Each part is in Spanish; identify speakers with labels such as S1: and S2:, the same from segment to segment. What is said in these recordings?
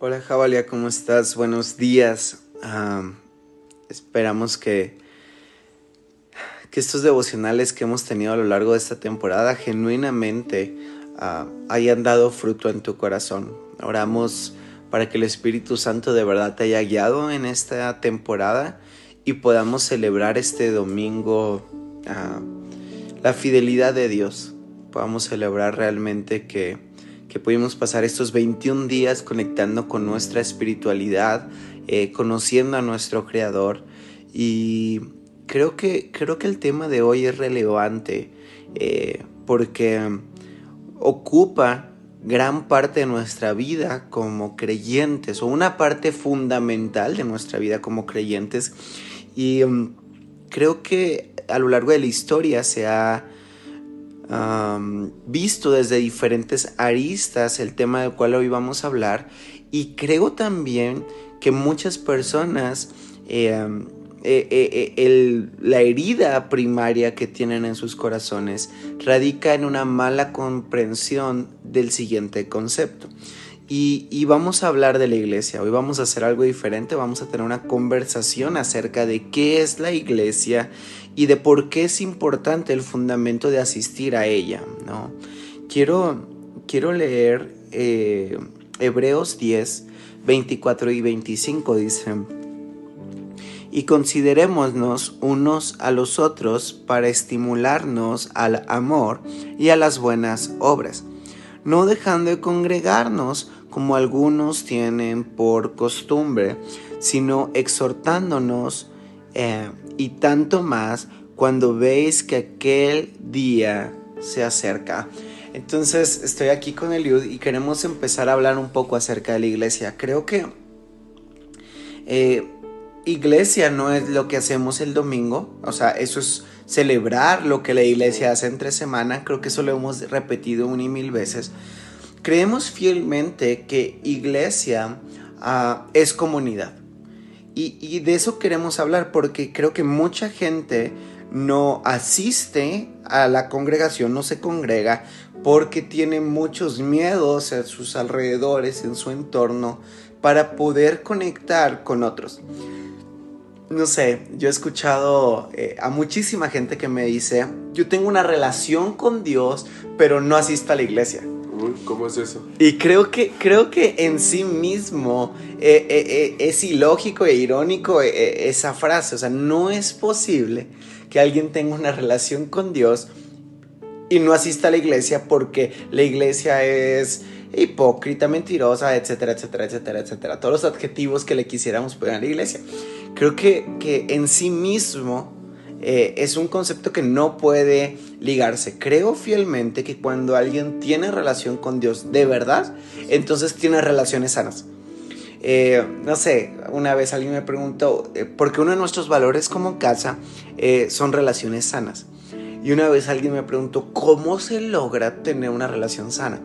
S1: Hola Javalia, ¿cómo estás? Buenos días. esperamos que, que estos devocionales que hemos tenido a lo largo de esta temporada genuinamente ah, hayan dado fruto en tu corazón. Oramos para que el Espíritu Santo de verdad te haya guiado en esta temporada y podamos celebrar este domingo ah, la fidelidad de Dios. Podamos celebrar realmente que que pudimos pasar estos 21 días conectando con nuestra espiritualidad, eh, conociendo a nuestro Creador. Y creo que, creo que el tema de hoy es relevante eh, porque ocupa gran parte de nuestra vida como creyentes o una parte fundamental de nuestra vida como creyentes. Y mm, creo que a lo largo de la historia se ha visto desde diferentes aristas el tema del cual hoy vamos a hablar y creo también que muchas personas eh, eh, eh, la herida primaria que tienen en sus corazones radica en una mala comprensión del siguiente concepto. Y, vamos a hablar de la iglesia. Hoy vamos a hacer algo diferente. Vamos a tener una conversación acerca de qué es la iglesia y de por qué es importante el fundamento de asistir a ella. ¿no? Quiero, quiero leer eh, Hebreos 10, 24 y 25. Dice, y considerémonos unos a los otros para estimularnos al amor y a las buenas obras, no dejando de congregarnos como algunos tienen por costumbre, sino exhortándonos eh, y tanto más cuando veis que aquel día se acerca. Entonces estoy aquí con Eliud y queremos empezar a hablar un poco acerca de la iglesia. Creo que eh, iglesia no es lo que hacemos el domingo, o sea, eso es celebrar lo que la iglesia hace entre semana, creo que eso lo hemos repetido una y mil veces, Creemos fielmente que iglesia ah, es comunidad. Y, de eso queremos hablar porque creo que mucha gente no asiste a la congregación, no se congrega porque tiene muchos miedos a sus alrededores, en su entorno, para poder conectar con otros. No sé, yo he escuchado eh, a muchísima gente que me dice, yo tengo una relación con Dios, pero no asisto a la iglesia.
S2: ¿Cómo es eso?
S1: Y creo que, creo que en sí mismo eh, eh, eh, es ilógico e irónico esa frase. O sea, no es posible que alguien tenga una relación con Dios y no asista a la iglesia porque la iglesia es hipócrita, mentirosa, etcétera, etcétera, etcétera, etcétera. Todos los adjetivos que le quisiéramos poner a la iglesia. Creo que, que en sí mismo eh, es un concepto que no puede ligarse. Creo fielmente que cuando alguien tiene relación con Dios de verdad, entonces tiene relaciones sanas. Eh, no sé, una vez alguien me preguntó, eh, porque uno de nuestros valores como casa son relaciones sanas. Y una vez alguien me preguntó, ¿cómo se logra tener una relación sana?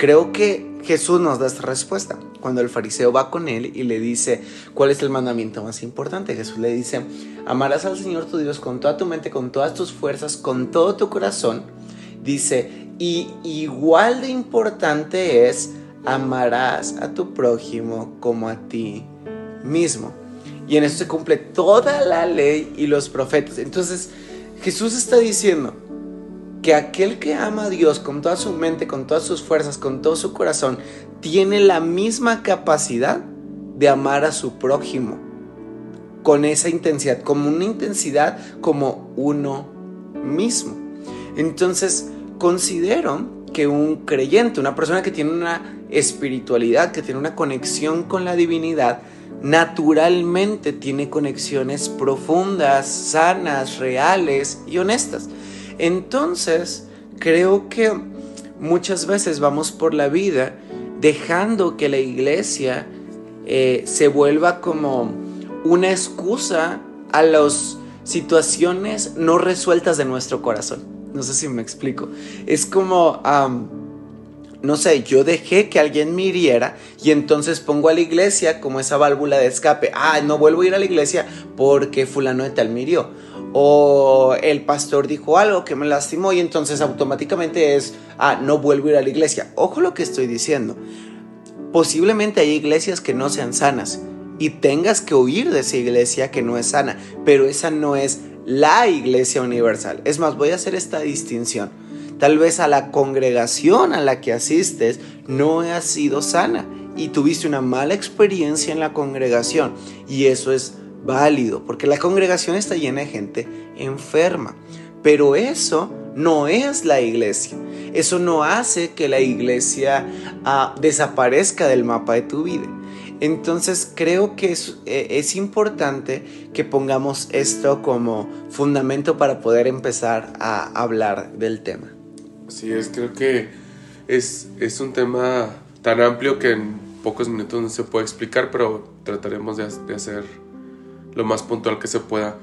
S1: Creo que Jesús nos da esta respuesta. Cuando el fariseo va con él y le dice, ¿cuál es el mandamiento más importante? Jesús le dice, amarás al Señor tu Dios con toda tu mente, con todas tus fuerzas, con todo tu corazón. Dice, y igual de importante es, amarás a tu prójimo como a ti mismo. Y en eso se cumple toda la ley y los profetas. Entonces, Jesús está diciendo, que aquel que ama a Dios con toda su mente, con todas sus fuerzas, con todo su corazón, tiene la misma capacidad de amar a su prójimo con esa intensidad, como una intensidad como uno mismo. Entonces, considero que un creyente, una persona que tiene una espiritualidad, que tiene una conexión con la divinidad, naturalmente tiene conexiones profundas, sanas, reales y honestas. Entonces, creo que muchas veces vamos por la vida dejando que la iglesia eh, se vuelva como una excusa a las situaciones no resueltas de nuestro corazón. No sé si me explico. Es como, no sé, yo dejé que alguien me hiriera y entonces pongo a la iglesia como esa válvula de escape. Ah, no vuelvo a ir a la iglesia porque fulano de tal me o el pastor dijo algo que me lastimó y entonces automáticamente es, ah, no vuelvo a ir a la iglesia. Ojo lo que estoy diciendo. posiblemente hay iglesias que no sean sanas y tengas que huir de esa iglesia que no es sana, pero esa no es la iglesia universal. Es más, voy a hacer esta distinción. Tal vez a la congregación a la que asistes no ha sido sana y tuviste una mala experiencia en la congregación y eso es válido porque la congregación está llena de gente enferma. Pero eso no es la iglesia. Eso no hace que la iglesia ah, desaparezca del mapa de tu vida. Entonces creo que es, eh, es, importante que pongamos esto como fundamento para poder empezar a hablar del tema.
S2: Así es, creo que es, es un tema tan amplio que en pocos minutos no se puede explicar, pero trataremos de, de hacer lo más puntual que se pueda.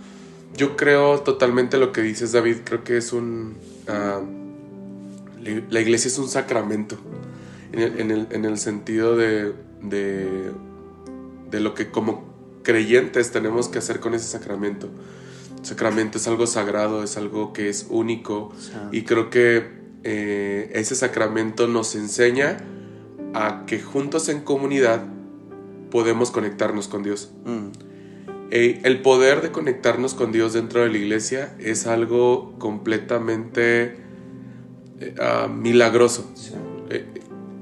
S2: Yo creo totalmente lo que dices, David. Creo que es un. Ah, la iglesia es un sacramento. En el, sentido de, de, lo que como creyentes tenemos que hacer con ese sacramento. El sacramento es algo sagrado, es algo que es único. Y creo que eh, ese sacramento nos enseña a que juntos en comunidad podemos conectarnos con Dios. Mm. Eh, el poder de conectarnos con Dios dentro de la iglesia es algo completamente eh, ah, milagroso. Eh,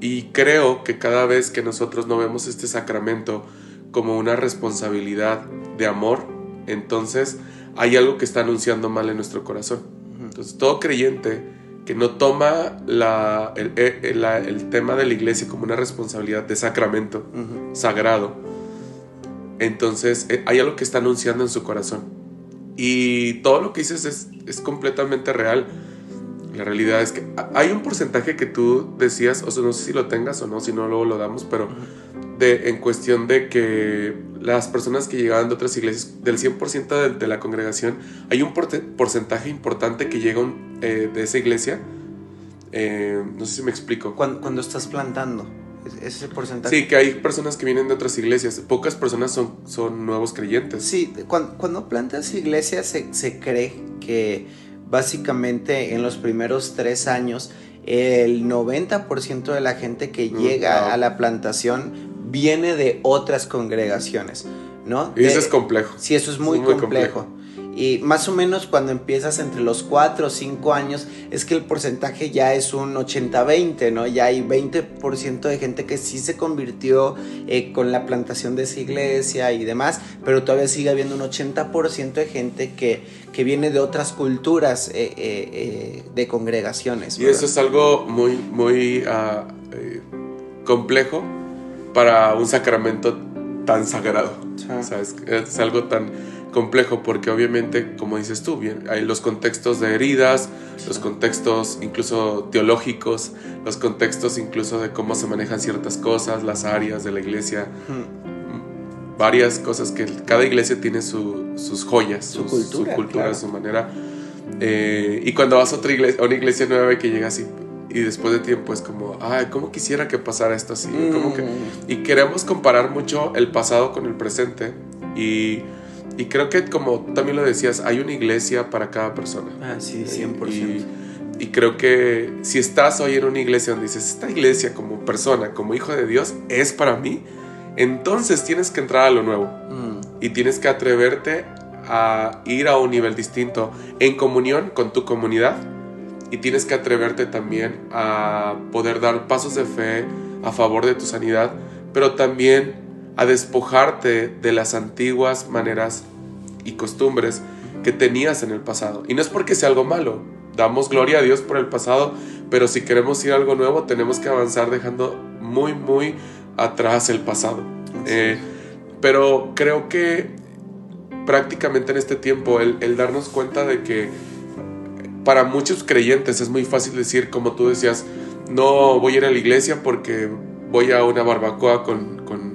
S2: y creo que cada vez que nosotros no vemos este sacramento como una responsabilidad de amor, entonces hay algo que está anunciando mal en nuestro corazón. Entonces todo creyente que no toma el, tema de la iglesia como una responsabilidad de sacramento sagrado, entonces eh, hay algo que está anunciando en su corazón. Y todo lo que dices es, completamente real. La realidad es que hay un porcentaje que tú decías, o sea, no sé si lo tengas o no, si no luego lo damos, pero de, en cuestión de que las personas que llegaban de otras iglesias, del 100% de, la congregación, hay un porcentaje importante que llega eh, de esa iglesia. Eh, no sé si me explico.
S1: cuando estás plantando ese porcentaje.
S2: Sí, que hay personas que vienen de otras iglesias. Pocas personas son, son nuevos creyentes.
S1: Sí, cuando, cuando plantas iglesias se, se cree que básicamente en los primeros tres años el 90% de la gente que mm, llega a la plantación viene de otras congregaciones, ¿no?
S2: Y eso es complejo.
S1: Sí, eso es muy, complejo. Y más o menos cuando empiezas entre los 4 o 5 años es que el porcentaje ya es un 80-20, ¿no? Ya hay 20% de gente que sí se convirtió eh, con la plantación de esa iglesia y demás, pero todavía sigue habiendo un 80% de gente que, que viene de otras culturas eh, eh, de congregaciones.
S2: Y eso es algo muy, muy ah, complejo para un sacramento tan sagrado. O sea, es algo tan complejo porque obviamente, como dices tú, bien, hay los contextos de heridas, los contextos incluso teológicos, los contextos incluso de cómo se manejan ciertas cosas, las áreas de la iglesia, varias cosas que cada iglesia tiene sus joyas, su cultura, su, manera. Eh, y cuando vas a otra iglesia, a una iglesia nueva que llega así y después de tiempo es como, ay, ¿cómo quisiera que pasara esto así? que... Mm. Y queremos comparar mucho el pasado con el presente y y creo que como también lo decías, hay una iglesia para cada persona.
S1: Ah, sí, 100%.
S2: Y, y, creo que si estás hoy en una iglesia donde dices, esta iglesia como persona, como hijo de Dios, es para mí, entonces tienes que entrar a lo nuevo. Mm. Y tienes que atreverte a ir a un nivel distinto en comunión con tu comunidad. Y tienes que atreverte también a poder dar pasos de fe a favor de tu sanidad, pero también a despojarte de las antiguas maneras y costumbres que tenías en el pasado. Y no es porque sea algo malo, damos gloria a Dios por el pasado, pero si queremos ir a algo nuevo tenemos que avanzar dejando muy, muy atrás el pasado. Eh, pero creo que prácticamente en este tiempo el, el, darnos cuenta de que para muchos creyentes es muy fácil decir, como tú decías, no voy a ir a la iglesia porque voy a una barbacoa con, con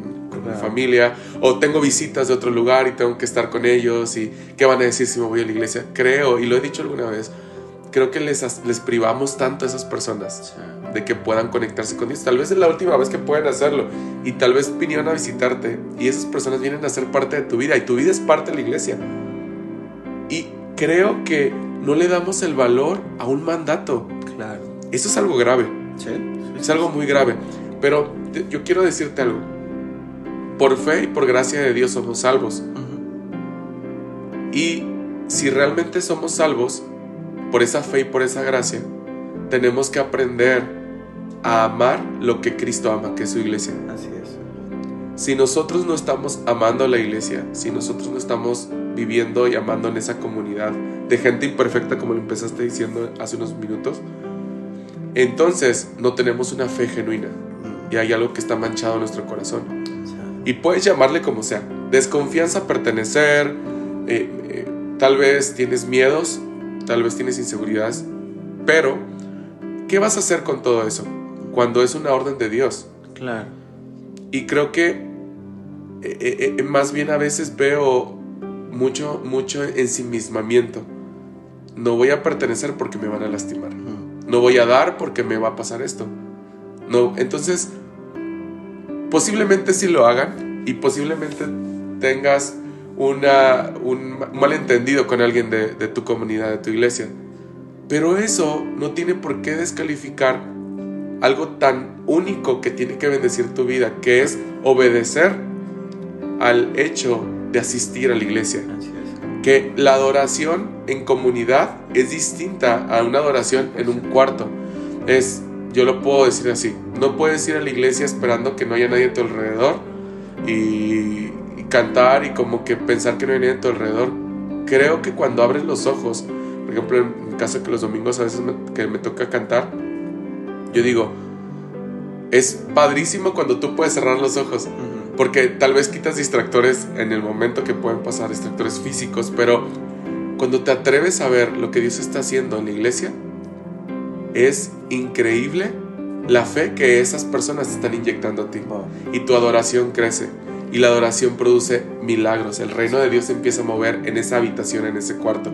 S2: mi familia, o tengo visitas de otro lugar y tengo que estar con ellos, y qué van a decir si me voy a la iglesia. Creo, y lo he dicho alguna vez, creo que les, les privamos tanto a esas personas de que puedan conectarse con Dios. Tal vez es la última vez que pueden hacerlo, y tal vez vinieron a visitarte, y esas personas vienen a ser parte de tu vida, y tu vida es parte de la iglesia. Y creo que no le damos el valor a un mandato.
S1: Claro.
S2: Eso es algo grave.
S1: Sí.
S2: Es algo muy grave Pero yo quiero decirte algo. Por fe y por gracia de Dios somos salvos. Y si realmente somos salvos, por esa fe y por esa gracia, tenemos que aprender a amar lo que Cristo ama, que es su iglesia.
S1: Así es.
S2: Si nosotros no estamos amando a la iglesia, si nosotros no estamos viviendo y amando en esa comunidad de gente imperfecta, como lo empezaste diciendo hace unos minutos, entonces no tenemos una fe genuina y hay algo que está manchado en nuestro corazón. Y puedes llamarle como sea, desconfianza, pertenecer, eh, eh, tal vez tienes miedos, tal vez tienes inseguridades, pero ¿qué vas a hacer con todo eso cuando es una orden de Dios?
S1: Claro.
S2: Y creo que eh, más bien a veces veo mucho, mucho ensimismamiento. No voy a pertenecer porque me van a lastimar. No voy a dar porque me va a pasar esto. No, entonces, posiblemente sí lo hagan y posiblemente tengas una, un malentendido con alguien de, de tu comunidad, de tu iglesia. Pero eso no tiene por qué descalificar algo tan único que tiene que bendecir tu vida, que es obedecer al hecho de asistir a la iglesia. Que la adoración en comunidad es distinta a una adoración en un cuarto. Es, yo lo puedo decir así, no puedes ir a la iglesia esperando que no haya nadie a tu alrededor y, cantar y como que pensar que no hay nadie a tu alrededor. Creo que cuando abres los ojos, por ejemplo, en mi caso que los domingos a veces que me toca cantar, yo digo, es padrísimo cuando tú puedes cerrar los ojos. Porque tal vez quitas distractores en el momento que pueden pasar, distractores físicos, pero cuando te atreves a ver lo que Dios está haciendo en la iglesia, es increíble la fe que esas personas están inyectando a ti. Y tu adoración crece. Y la adoración produce milagros. El reino de Dios empieza a mover en esa habitación, en ese cuarto.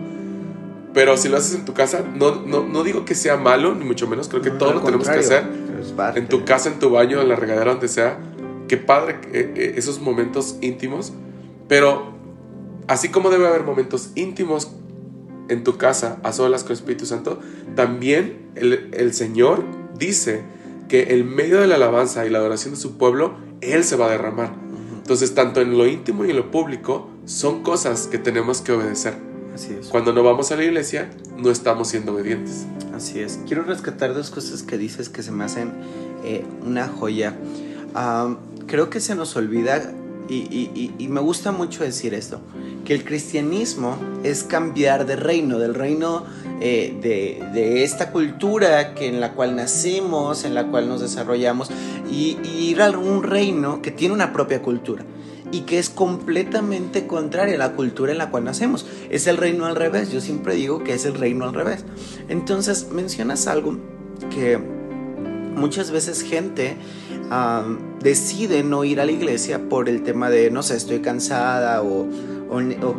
S2: Pero si lo haces en tu casa, no, no, no digo que sea malo, ni mucho menos. Creo que todo lo tenemos que hacer. En tu casa, en tu baño, en la regadera, donde sea qué padre eh, eh, esos momentos íntimos, pero así como debe haber momentos íntimos en tu casa a solas con el Espíritu Santo, también el, Señor dice que en medio de la alabanza y la adoración de su pueblo, Él se va a derramar. Entonces, tanto en lo íntimo y en lo público, son cosas que tenemos que obedecer.
S1: Así es.
S2: Cuando no vamos a la iglesia, no estamos siendo obedientes.
S1: Así es. Quiero rescatar dos cosas que dices que se me hacen eh, una joya creo que se nos olvida, y, me gusta mucho decir esto, que el cristianismo es cambiar de reino, del reino eh, de, esta cultura que, en la cual nacemos, en la cual nos desarrollamos, y, ir a un reino que tiene una propia cultura y que es completamente contraria a la cultura en la cual nacemos. Es el reino al revés. Yo siempre digo que es el reino al revés. Entonces mencionas algo que muchas veces gente decide no ir a la iglesia por el tema de, no sé, estoy cansada o,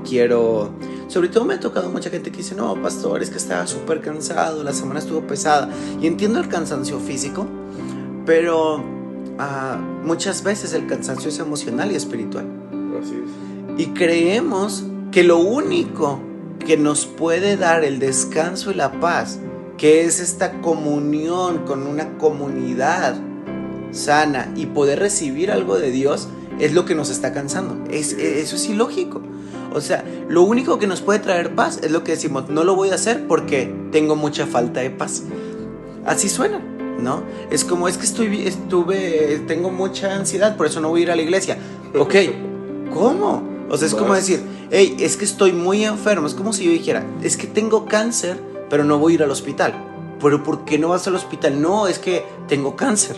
S1: quiero... Sobre todo me ha tocado mucha gente que dice, no, pastor, es que estaba súper cansado, la semana estuvo pesada. Y entiendo el cansancio físico, pero ah, muchas veces el cansancio es emocional y espiritual.
S2: Así es.
S1: Y creemos que lo único que nos puede dar el descanso y la paz, que es esta comunión con una comunidad, sana y poder recibir algo de Dios es lo que nos está cansando. Es, eso es ilógico. O sea, lo único que nos puede traer paz es lo que decimos, no lo voy a hacer porque tengo mucha falta de paz. Así suena, ¿no? Es como, es que estoy, estuve, tengo mucha ansiedad, por eso no voy a ir a la iglesia. Ok, ¿cómo? O sea, es como decir, hey, es que estoy muy enfermo. Es como si yo dijera, es que tengo cáncer, pero no voy a ir al hospital. Pero ¿por qué no vas al hospital? No, es que tengo cáncer.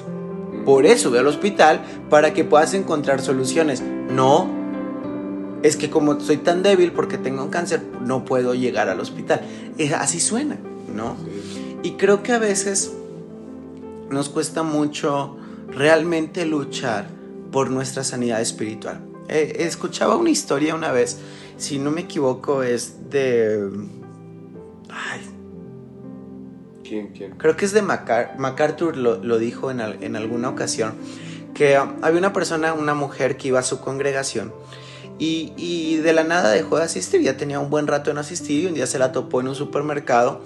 S1: Por eso voy al hospital para que puedas encontrar soluciones. No, es que como soy tan débil porque tengo un cáncer, no puedo llegar al hospital. así suena, ¿no? Y creo que a veces nos cuesta mucho realmente luchar por nuestra sanidad espiritual. escuchaba una historia una vez, si no me equivoco, es de... Ay, Creo que es de MacArthur, lo, dijo en, alguna ocasión, que um, había una persona, una mujer que iba a su congregación y, de la nada dejó de asistir, ya tenía un buen rato en asistir y un día se la topó en un supermercado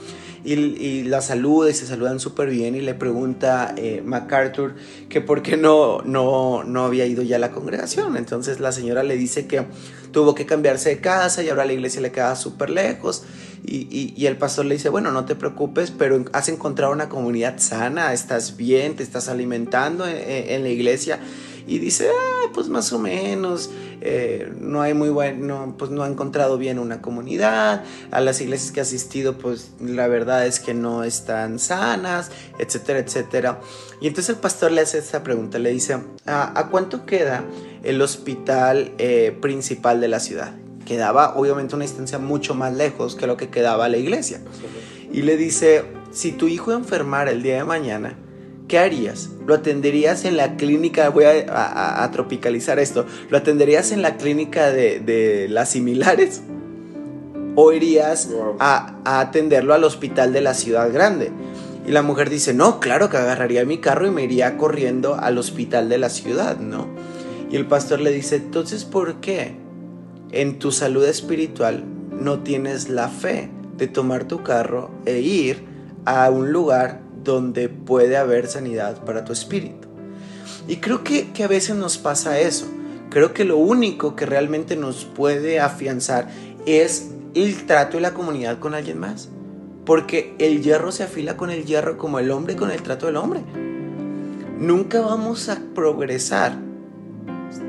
S1: y, la saluda y se saludan súper bien y le pregunta eh, MacArthur que por qué no, no, no había ido ya a la congregación. Entonces la señora le dice que tuvo que cambiarse de casa y ahora la iglesia le queda súper lejos. Y, y, el pastor le dice, bueno, no te preocupes, pero has encontrado una comunidad sana, estás bien, te estás alimentando en la iglesia y dice, ah, pues más o menos, eh, no hay muy bueno, pues no ha encontrado bien una comunidad, a las iglesias que ha asistido, pues la verdad es que no están sanas, etcétera, etcétera. Y entonces el pastor le hace esta pregunta, le dice, ¿a, cuánto queda el hospital eh, principal de la ciudad? Quedaba obviamente una distancia mucho más lejos que lo que quedaba la iglesia. Y le dice, si tu hijo enfermara el día de mañana, ¿qué harías? ¿Lo atenderías en la clínica? Voy a, tropicalizar esto. ¿Lo atenderías en la clínica de, las similares? ¿O irías a, atenderlo al hospital de la ciudad grande? Y la mujer dice, no, claro que agarraría mi carro y me iría corriendo al hospital de la ciudad, ¿no? Y el pastor le dice, entonces, ¿por qué en tu salud espiritual no tienes la fe de tomar tu carro e ir a un lugar donde puede haber sanidad para tu espíritu. Y creo que, a veces nos pasa eso. Creo que lo único que realmente nos puede afianzar es el trato y la comunidad con alguien más. Porque el hierro se afila con el hierro como el hombre con el trato del hombre. Nunca vamos a progresar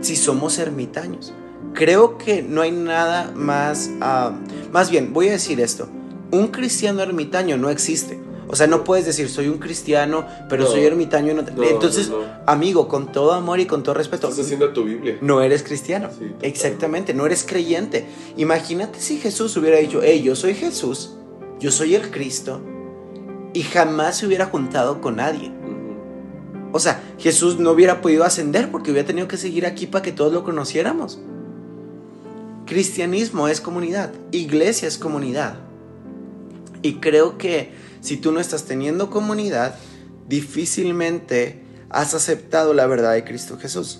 S1: si somos ermitaños. Creo que no hay nada más... Ah, más bien, voy a decir esto. Un cristiano ermitaño no existe. O sea, no puedes decir, soy un cristiano, pero soy ermitaño. Entonces, amigo, con todo amor y con todo respeto.
S2: Estás haciendo tu Biblia.
S1: No eres cristiano. Exactamente, no eres creyente. Imagínate si Jesús hubiera dicho, hey, yo soy Jesús, yo soy el Cristo, y jamás se hubiera juntado con nadie. O sea, Jesús no hubiera podido ascender porque hubiera tenido que seguir aquí para que todos lo conociéramos. Cristianismo es comunidad, iglesia es comunidad. Y creo que si tú no estás teniendo comunidad, difícilmente has aceptado la verdad de Cristo Jesús.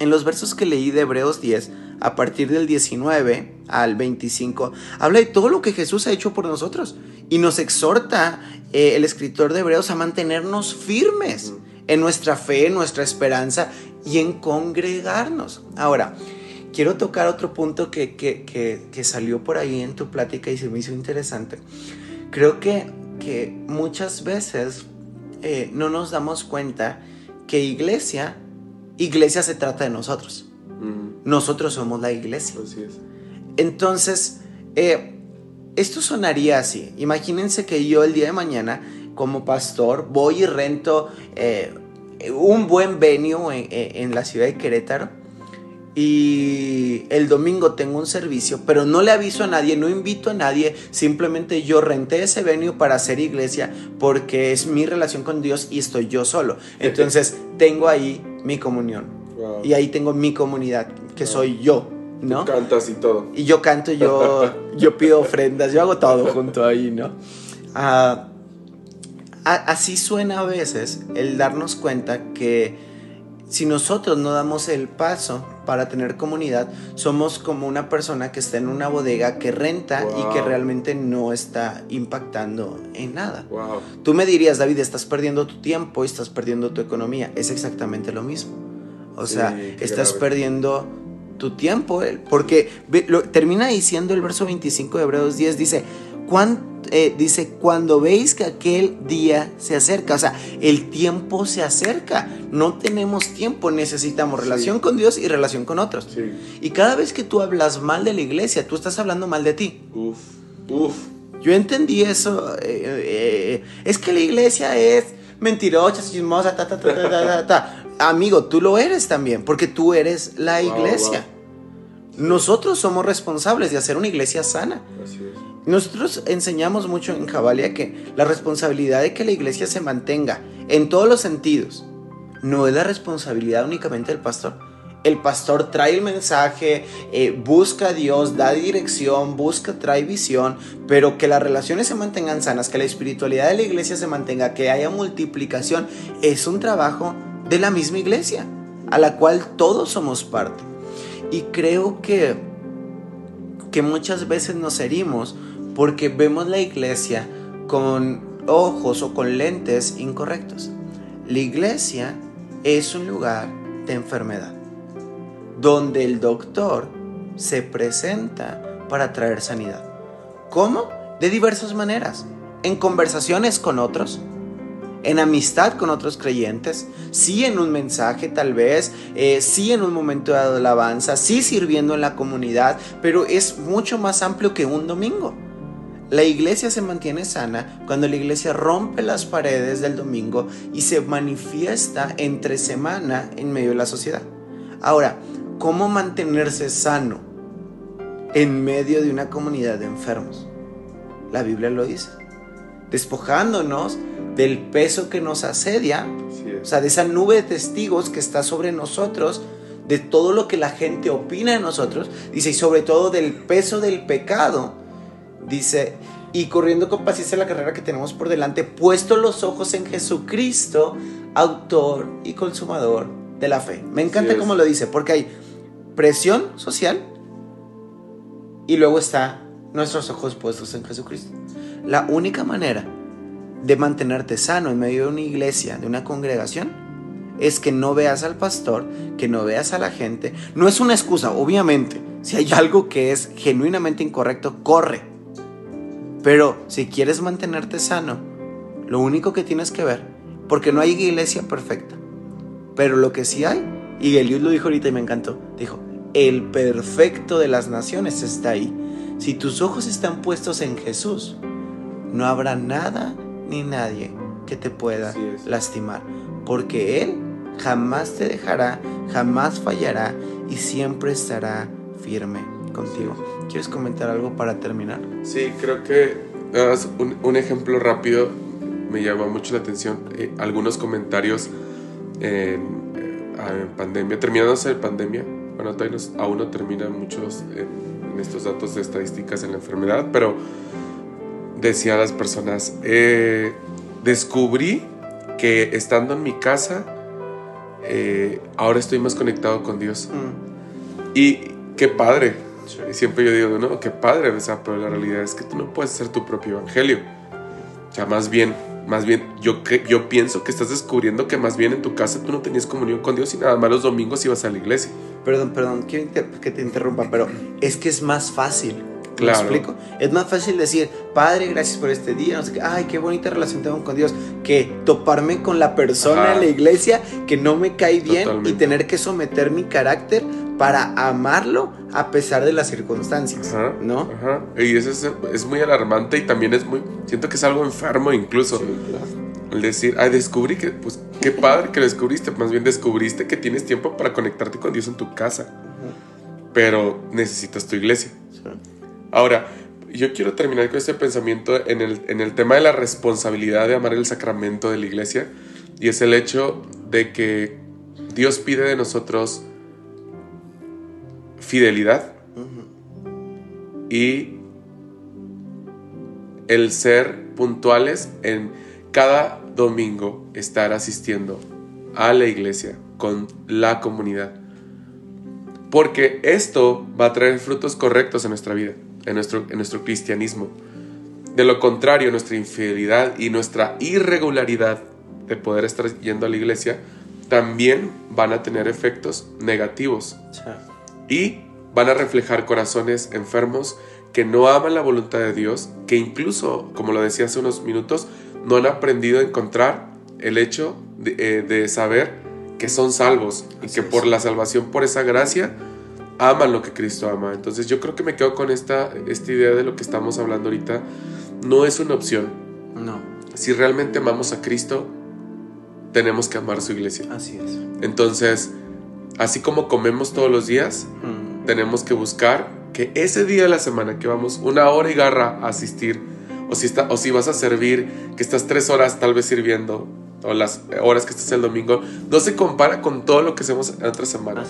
S1: En los versos que leí de Hebreos 10, a partir del 19 al 25, habla de todo lo que Jesús ha hecho por nosotros y nos exhorta eh, el escritor de Hebreos a mantenernos firmes en nuestra fe, en nuestra esperanza y en congregarnos. Ahora, quiero tocar otro punto que, que salió por ahí en tu plática y se me hizo interesante creo que, que muchas veces eh, no nos damos cuenta que iglesia, iglesia se trata de nosotros. Nosotros somos la iglesia. Entonces, eh, esto sonaría así. Imagínense que yo el día de mañana, como pastor, voy y rento eh, un buen venue en la ciudad de Querétaro y el domingo tengo un servicio, pero no le aviso a nadie, no invito a nadie, simplemente yo renté ese venue para hacer iglesia porque es mi relación con Dios y estoy yo solo. Entonces tengo ahí mi comunión y ahí tengo mi comunidad, que soy yo. ¿no?
S2: cantas y todo.
S1: Y yo canto, yo, yo pido ofrendas, yo hago todo junto ahí, ¿no? Ah, así suena a veces el darnos cuenta que si nosotros no damos el paso para tener comunidad, somos como una persona que está en una bodega que renta y que realmente no está impactando en nada. Tú me dirías, David, estás perdiendo tu tiempo y estás perdiendo tu economía. Es exactamente lo mismo. O sea, estás perdiendo tu tiempo, porque termina diciendo el verso 25 de Hebreos 10, dice, eh, dice, cuando veis que aquel día se acerca, o sea, el tiempo se acerca, no tenemos tiempo, necesitamos relación con Dios y relación con otros. Y cada vez que tú hablas mal de la iglesia, tú estás hablando mal de ti.
S2: Uf, uf.
S1: Yo entendí eso, eh, eh, es que la iglesia es mentirosa, chismosa, ta, ta, ta, ta, ta, ta. Amigo, tú lo eres también, porque tú eres la iglesia. Nosotros somos responsables de hacer una iglesia sana. Así es. Nosotros enseñamos mucho en Jabalia que la responsabilidad de que la iglesia se mantenga en todos los sentidos no es la responsabilidad únicamente del pastor. El pastor trae el mensaje, eh, busca a Dios, da dirección, busca, trae visión, pero que las relaciones se mantengan sanas, que la espiritualidad de la iglesia se mantenga, que haya multiplicación, es un trabajo de la misma iglesia, a la cual todos somos parte. Y creo que, que muchas veces nos herimos porque vemos la iglesia con ojos o con lentes incorrectos. La iglesia es un lugar de enfermedad, donde el doctor se presenta para traer sanidad. ¿Cómo? De diversas maneras. En conversaciones con otros, en amistad con otros creyentes, sí en un mensaje tal vez, eh, sí en un momento de alabanza, sí sirviendo en la comunidad, pero es mucho más amplio que un domingo. La iglesia se mantiene sana cuando la iglesia rompe las paredes del domingo y se manifiesta entre semana en medio de la sociedad. Ahora, ¿cómo mantenerse sano en medio de una comunidad de enfermos? La Biblia lo dice. Despojándonos del peso que nos asedia, o sea, de esa nube de testigos que está sobre nosotros, de todo lo que la gente opina de nosotros, dice, y sobre todo del peso del pecado Dice, y corriendo con paciencia la carrera que tenemos por delante, puesto los ojos en Jesucristo, autor y consumador de la fe. Me encanta cómo lo dice, porque hay presión social y luego está nuestros ojos puestos en Jesucristo. La única manera de mantenerte sano en medio de una iglesia, de una congregación, es que no veas al pastor, que no veas a la gente. No es una excusa, obviamente. Si hay algo que es genuinamente incorrecto, corre. Pero si quieres mantenerte sano, lo único que tienes que ver, porque no hay iglesia perfecta, pero lo que sí hay, y Eliud lo dijo ahorita y me encantó, dijo, el perfecto de las naciones está ahí. Si tus ojos están puestos en Jesús, no habrá nada ni nadie que te pueda lastimar, porque Él jamás te dejará, jamás fallará y siempre estará firme contigo. ¿Quieres comentar algo para terminar?
S2: Sí, creo que un, un ejemplo rápido me llama mucho la atención. Eh, algunos comentarios en, eh, pandemia, terminándose la pandemia, bueno, aún no terminan muchos en, estos datos de estadísticas en la enfermedad, pero decía las personas, eh, descubrí que estando en mi casa, ahora estoy más conectado con Dios. Mm. Y qué padre, y siempre yo digo, no, qué padre, pero la realidad es que tú no puedes ser tu propio evangelio. O sea, más bien, más bien, yo, yo pienso que estás descubriendo que más bien en tu casa tú no tenías comunión con Dios y nada más los domingos ibas a la iglesia.
S1: Perdón, perdón, quiero que te interrumpa, pero es que es más fácil. Claro. ¿Me explico? Es más fácil decir, Padre, gracias por este día, no sé qué, ay, qué bonita relación tengo con Dios, que toparme con la persona en la iglesia que no me cae bien y tener que someter mi carácter para amarlo a pesar de las circunstancias, ¿no?
S2: Ajá. Y eso es, muy alarmante y también es muy, siento que es algo enfermo incluso. Sí, El decir, ay, descubrí que, pues, qué padre que lo descubriste, más bien descubriste que tienes tiempo para conectarte con Dios en tu casa, pero necesitas tu iglesia. Ahora, yo quiero terminar con este pensamiento en el, en el tema de la responsabilidad de amar el sacramento de la iglesia, y es el hecho de que Dios pide de nosotros fidelidad y el ser puntuales en cada domingo estar asistiendo a la iglesia con la comunidad. Porque esto va a traer frutos correctos en nuestra vida, en nuestro, en nuestro cristianismo. De lo contrario, nuestra infidelidad y nuestra irregularidad de poder estar yendo a la iglesia también van a tener efectos negativos y van a reflejar corazones enfermos que no aman la voluntad de Dios, que incluso, como lo decía hace unos minutos, no han aprendido a encontrar el hecho de, eh, saber que son salvos y que por la salvación, por esa gracia, aman lo que Cristo ama. Entonces yo creo que me quedo con esta, esta idea de lo que estamos hablando ahorita. No es una opción.
S1: No.
S2: Si realmente amamos a Cristo, tenemos que amar su iglesia.
S1: Así es.
S2: Entonces, así como comemos todos los días, mm. tenemos que buscar que ese día de la semana que vamos una hora y garra a asistir, o si, está, o si vas a servir, que estás tres horas tal vez sirviendo, o las horas que estás el domingo, no se compara con todo lo que hacemos en otra semana.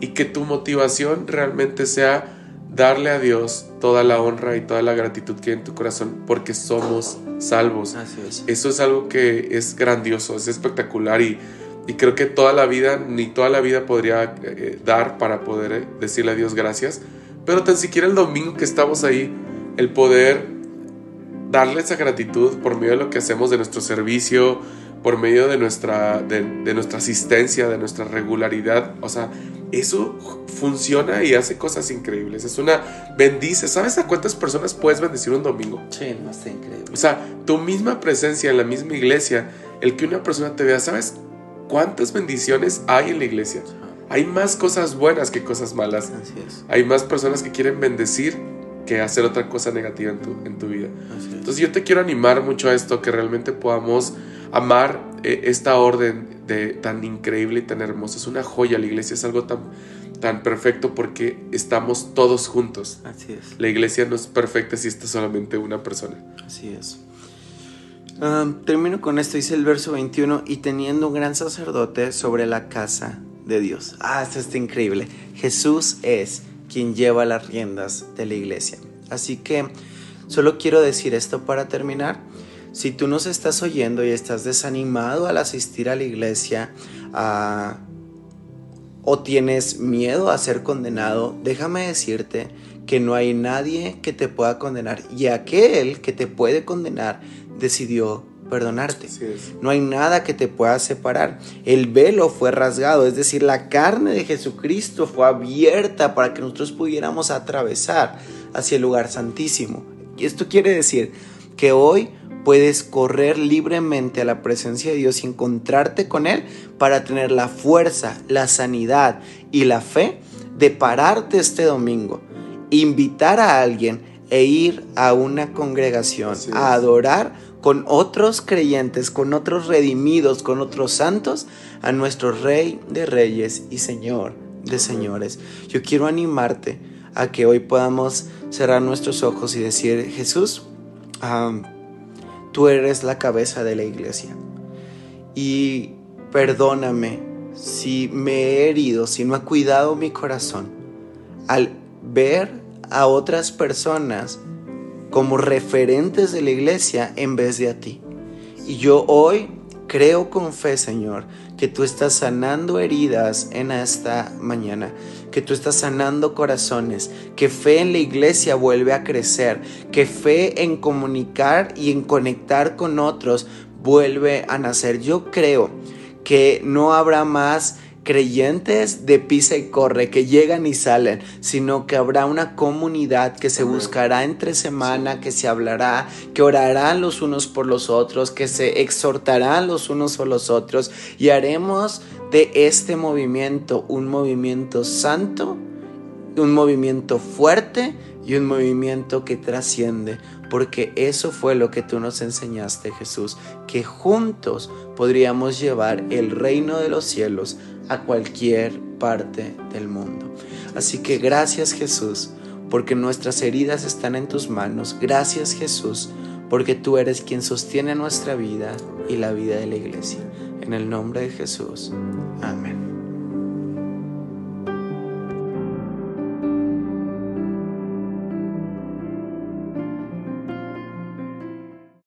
S2: Y que tu motivación realmente sea darle a Dios toda la honra y toda la gratitud que hay en tu corazón porque somos salvos. Eso es algo que es grandioso, es espectacular y y creo que toda la vida, ni toda la vida podría eh, dar para poder eh, decirle a Dios gracias. Pero tan siquiera el domingo que estamos ahí, el poder darle esa gratitud por medio de lo que hacemos, de nuestro servicio, por medio de nuestra, de, nuestra asistencia, de nuestra regularidad. O sea, eso funciona y hace cosas increíbles. Es una bendice. ¿Sabes a cuántas personas puedes bendecir un domingo?
S1: Sí, no está increíble.
S2: O sea, tu misma presencia en la misma iglesia, el que una persona te vea, ¿sabes cuántas bendiciones hay en la iglesia? Hay más cosas buenas que cosas malas.
S1: Así es.
S2: Hay más personas que quieren bendecir que hacer otra cosa negativa en tu, en tu vida. Entonces yo te quiero animar mucho a esto, que realmente podamos amar eh, esta orden de, tan increíble y tan hermosa. Es una joya, la iglesia es algo tan, tan perfecto porque estamos todos juntos.
S1: Así es.
S2: La iglesia no es perfecta si está solamente una persona.
S1: Así es. termino con esto, dice el verso 21, y teniendo un gran sacerdote sobre la casa de Dios. Ah, esto está increíble. Jesús es quien lleva las riendas de la iglesia. Así que solo quiero decir esto para terminar. Si tú nos estás oyendo y estás desanimado al asistir a la iglesia o tienes miedo a ser condenado, déjame decirte que no hay nadie que te pueda condenar y aquel que te puede condenar decidió perdonarte. No hay nada que te pueda separar. El velo fue rasgado, es decir, la carne de Jesucristo fue abierta para que nosotros pudiéramos atravesar hacia el lugar santísimo. Y esto quiere decir que hoy puedes correr libremente a la presencia de Dios y encontrarte con Él para tener la fuerza, la sanidad y la fe de pararte este domingo, invitar a alguien e ir a una congregación a adorar con otros creyentes, con otros redimidos, con otros santos, a nuestro Rey de Reyes y Señor de Señores. Yo quiero animarte a que hoy podamos cerrar nuestros ojos y decir, Jesús, tú eres la cabeza de la iglesia. Y perdóname si me he herido, si no he cuidado mi corazón al ver a otras personas como referentes de la iglesia en vez de a ti. Y yo hoy creo con fe, Señor, que tú estás sanando heridas en esta mañana, que tú estás sanando corazones, que fe en la iglesia vuelve a crecer, que fe en comunicar y en conectar con otros vuelve a nacer. Yo creo que no habrá más creyentes de pisa y corre que llegan y salen, sino que habrá una comunidad que se buscará entre semana, que se hablará, que orarán los unos por los otros, que se exhortarán los unos por los otros y haremos de este movimiento un movimiento santo, un movimiento fuerte y un movimiento que trasciende, porque eso fue lo que tú nos enseñaste, Jesús, que juntos podríamos llevar el reino de los cielos a cualquier parte del mundo. Así que gracias Jesús, porque nuestras heridas están en tus manos. Gracias Jesús, porque tú eres quien sostiene nuestra vida y la vida de la iglesia. En el nombre de Jesús. Amén.